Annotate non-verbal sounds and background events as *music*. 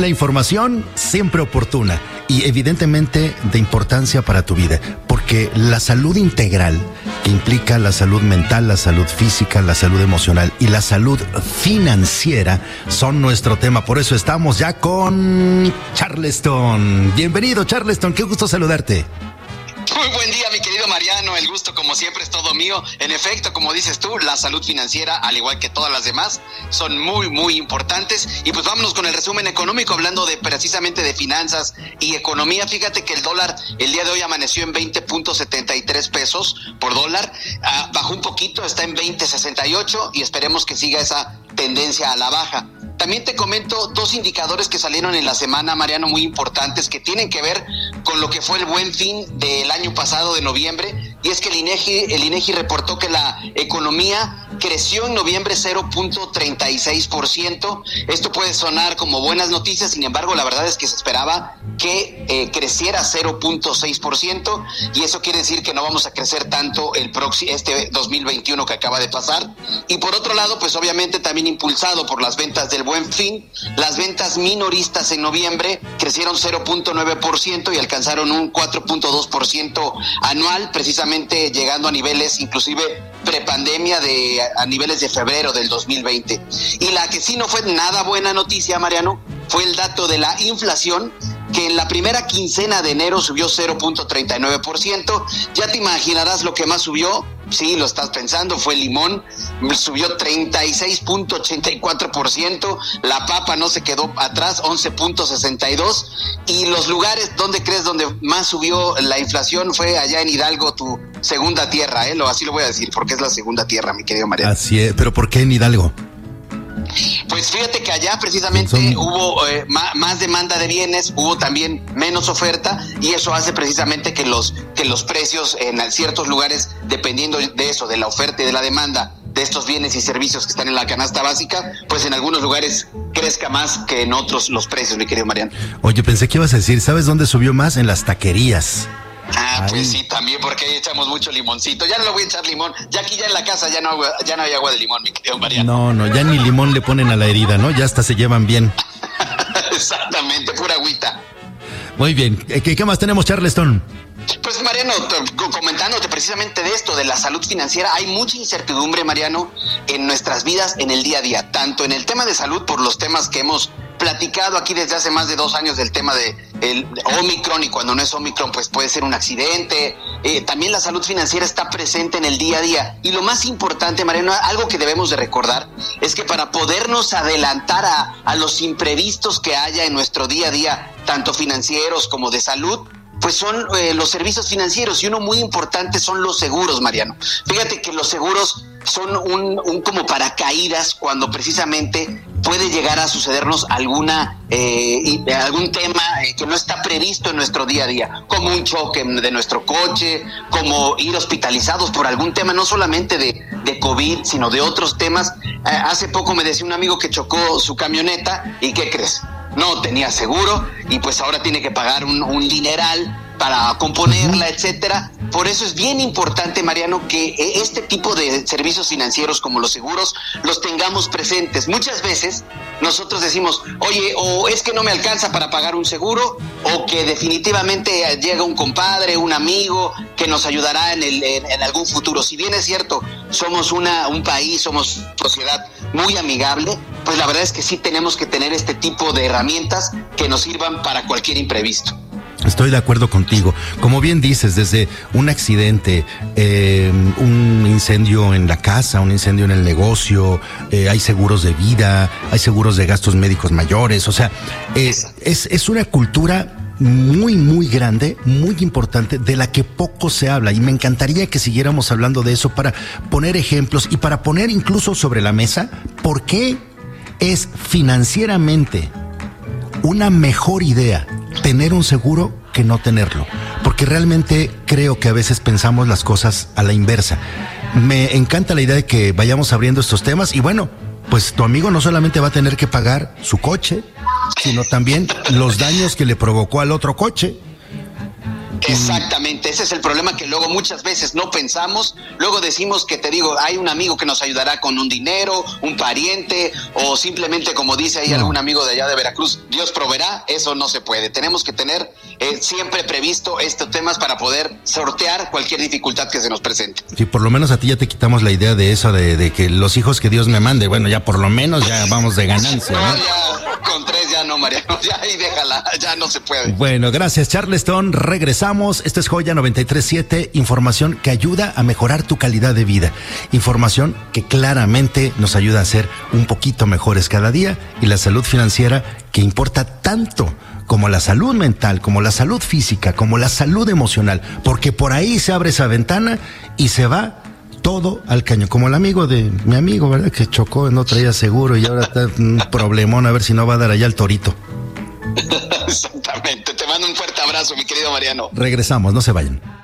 la información siempre oportuna y evidentemente de importancia para tu vida, porque la salud integral, que implica la salud mental, la salud física, la salud emocional y la salud financiera, son nuestro tema. Por eso estamos ya con Charleston. Bienvenido, Charleston, qué gusto saludarte. Muy buen día, mi querido Mariano. El gusto, como siempre, es todo mío. En efecto, como dices tú, la salud financiera, al igual que todas las demás, son muy, muy importantes. Y pues vámonos con el resumen económico, hablando de precisamente de finanzas y economía. Fíjate que el dólar el día de hoy amaneció en 20.73 pesos por dólar. Ah, bajó un poquito, está en 20.68 y esperemos que siga esa tendencia a la baja. También te comento dos indicadores que salieron en la semana, Mariano, muy importantes, que tienen que ver con lo que fue el buen fin del año pasado de noviembre, y es que el INEGI, el INEGI reportó que la economía creció en noviembre 0.36%. Esto puede sonar como buenas noticias, sin embargo, la verdad es que se esperaba que eh, creciera 0.6% y eso quiere decir que no vamos a crecer tanto el próximo este 2021 que acaba de pasar. Y por otro lado, pues obviamente también impulsado por las ventas del Buen Fin, las ventas minoristas en noviembre crecieron 0.9% y alcanzaron un 4.2% anual, precisamente llegando a niveles inclusive prepandemia de a niveles de febrero del 2020. Y la que sí no fue nada buena noticia, Mariano, fue el dato de la inflación que en la primera quincena de enero subió 0.39%. Ya te imaginarás lo que más subió. Sí, lo estás pensando, fue el limón, subió 36.84%, la papa no se quedó atrás, 11.62%, y los lugares donde crees donde más subió la inflación fue allá en Hidalgo, tu segunda tierra, ¿eh? Así lo voy a decir, porque es la segunda tierra, mi querido María. Así es, pero ¿por qué en Hidalgo? Pues fíjate que allá precisamente hubo eh, más, demanda de bienes, hubo también menos oferta y eso hace precisamente que los que los precios en ciertos lugares, dependiendo de eso, de la oferta y de la demanda de estos bienes y servicios que están en la canasta básica, pues en algunos lugares crezca más que en otros los precios, mi querido Mariano. Oye, pensé que ibas a decir, ¿sabes dónde subió más? En las taquerías. Ah, pues sí, también porque ahí echamos mucho limoncito. Ya no le voy a echar limón. Ya aquí ya en la casa ya no, ya no hay agua de limón, mi querido Mariano. No, no, ya ni limón le ponen a la herida, ¿no? Ya hasta se llevan bien. *laughs* Exactamente, pura agüita. Muy bien. ¿Qué, qué más tenemos, Charleston? Pues Mariano, comentándote precisamente de esto, de la salud financiera, hay mucha incertidumbre, Mariano, en nuestras vidas, en el día a día, tanto en el tema de salud por los temas que hemos platicado aquí desde hace más de dos años del tema de el Omicron y cuando no es Omicron pues puede ser un accidente. Eh, también la salud financiera está presente en el día a día. Y lo más importante, Mariano, algo que debemos de recordar es que para podernos adelantar a, a los imprevistos que haya en nuestro día a día, tanto financieros como de salud, pues son eh, los servicios financieros y uno muy importante son los seguros, Mariano. Fíjate que los seguros son un, como paracaídas cuando precisamente puede llegar a sucedernos alguna eh, algún tema eh, que no está previsto en nuestro día a día, como un choque de nuestro coche, como ir hospitalizados por algún tema, no solamente de, de COVID, sino de otros temas. hace poco me decía un amigo que chocó su camioneta y ¿qué crees? no tenía seguro y pues ahora tiene que pagar un, un dineral para componerla, etcétera. Por eso es bien importante, Mariano, que e, este tipo de servicios financieros como los seguros los tengamos presentes. Muchas veces nosotros decimos, oye, o es que no me alcanza para pagar un seguro, o que definitivamente llega un compadre, un amigo que nos ayudará en, el, en, algún futuro. Si bien es cierto, somos una, un país, somos sociedad muy amigable, pues la verdad es que sí tenemos que tener este tipo de herramientas que nos sirvan para cualquier imprevisto. Estoy de acuerdo contigo. Como bien dices, desde un accidente, eh, un incendio en la casa, un incendio en el negocio, eh, hay seguros de vida, hay seguros de gastos médicos mayores. O sea, eh, es, es una cultura muy, muy grande, muy importante, de la que poco se habla. Y me encantaría que siguiéramos hablando de eso para poner ejemplos y para poner incluso sobre la mesa por qué es financieramente una mejor idea tener un seguro que no tenerlo. Porque realmente creo que a veces pensamos las cosas a la inversa. Me encanta la idea de que vayamos abriendo estos temas y bueno, pues tu amigo no solamente va a tener que pagar su coche, sino también los daños que le provocó al otro coche. Exactamente, ese es el problema que luego muchas veces no pensamos, luego decimos que te digo, hay un amigo que nos ayudará con un dinero, un pariente o simplemente como dice ahí algún amigo de allá de Veracruz, Dios proveerá, eso no se puede. Tenemos que tener eh, siempre previsto estos temas para poder sortear cualquier dificultad que se nos presente. Sí, por lo menos a ti ya te quitamos la idea de eso, de, que los hijos que Dios me mande, bueno, ya por lo menos ya vamos de ganancia. no, tres ya no, Mariano, ya ahí déjala, ya no se puede. Bueno, gracias Charleston, regresamos, esto es Joya 937, información que ayuda a mejorar tu calidad de vida, información que claramente nos ayuda a ser un poquito mejores cada día y la salud financiera que importa tanto como la salud mental, como la salud física, como la salud emocional, porque por ahí se abre esa ventana y se va todo al caño, como el amigo de mi amigo, ¿verdad? Que chocó, no traía seguro y ahora está un problemón a ver si no va a dar allá el torito. *laughs* Exactamente, te mando un fuerte abrazo, mi querido Mariano. Regresamos, no se vayan.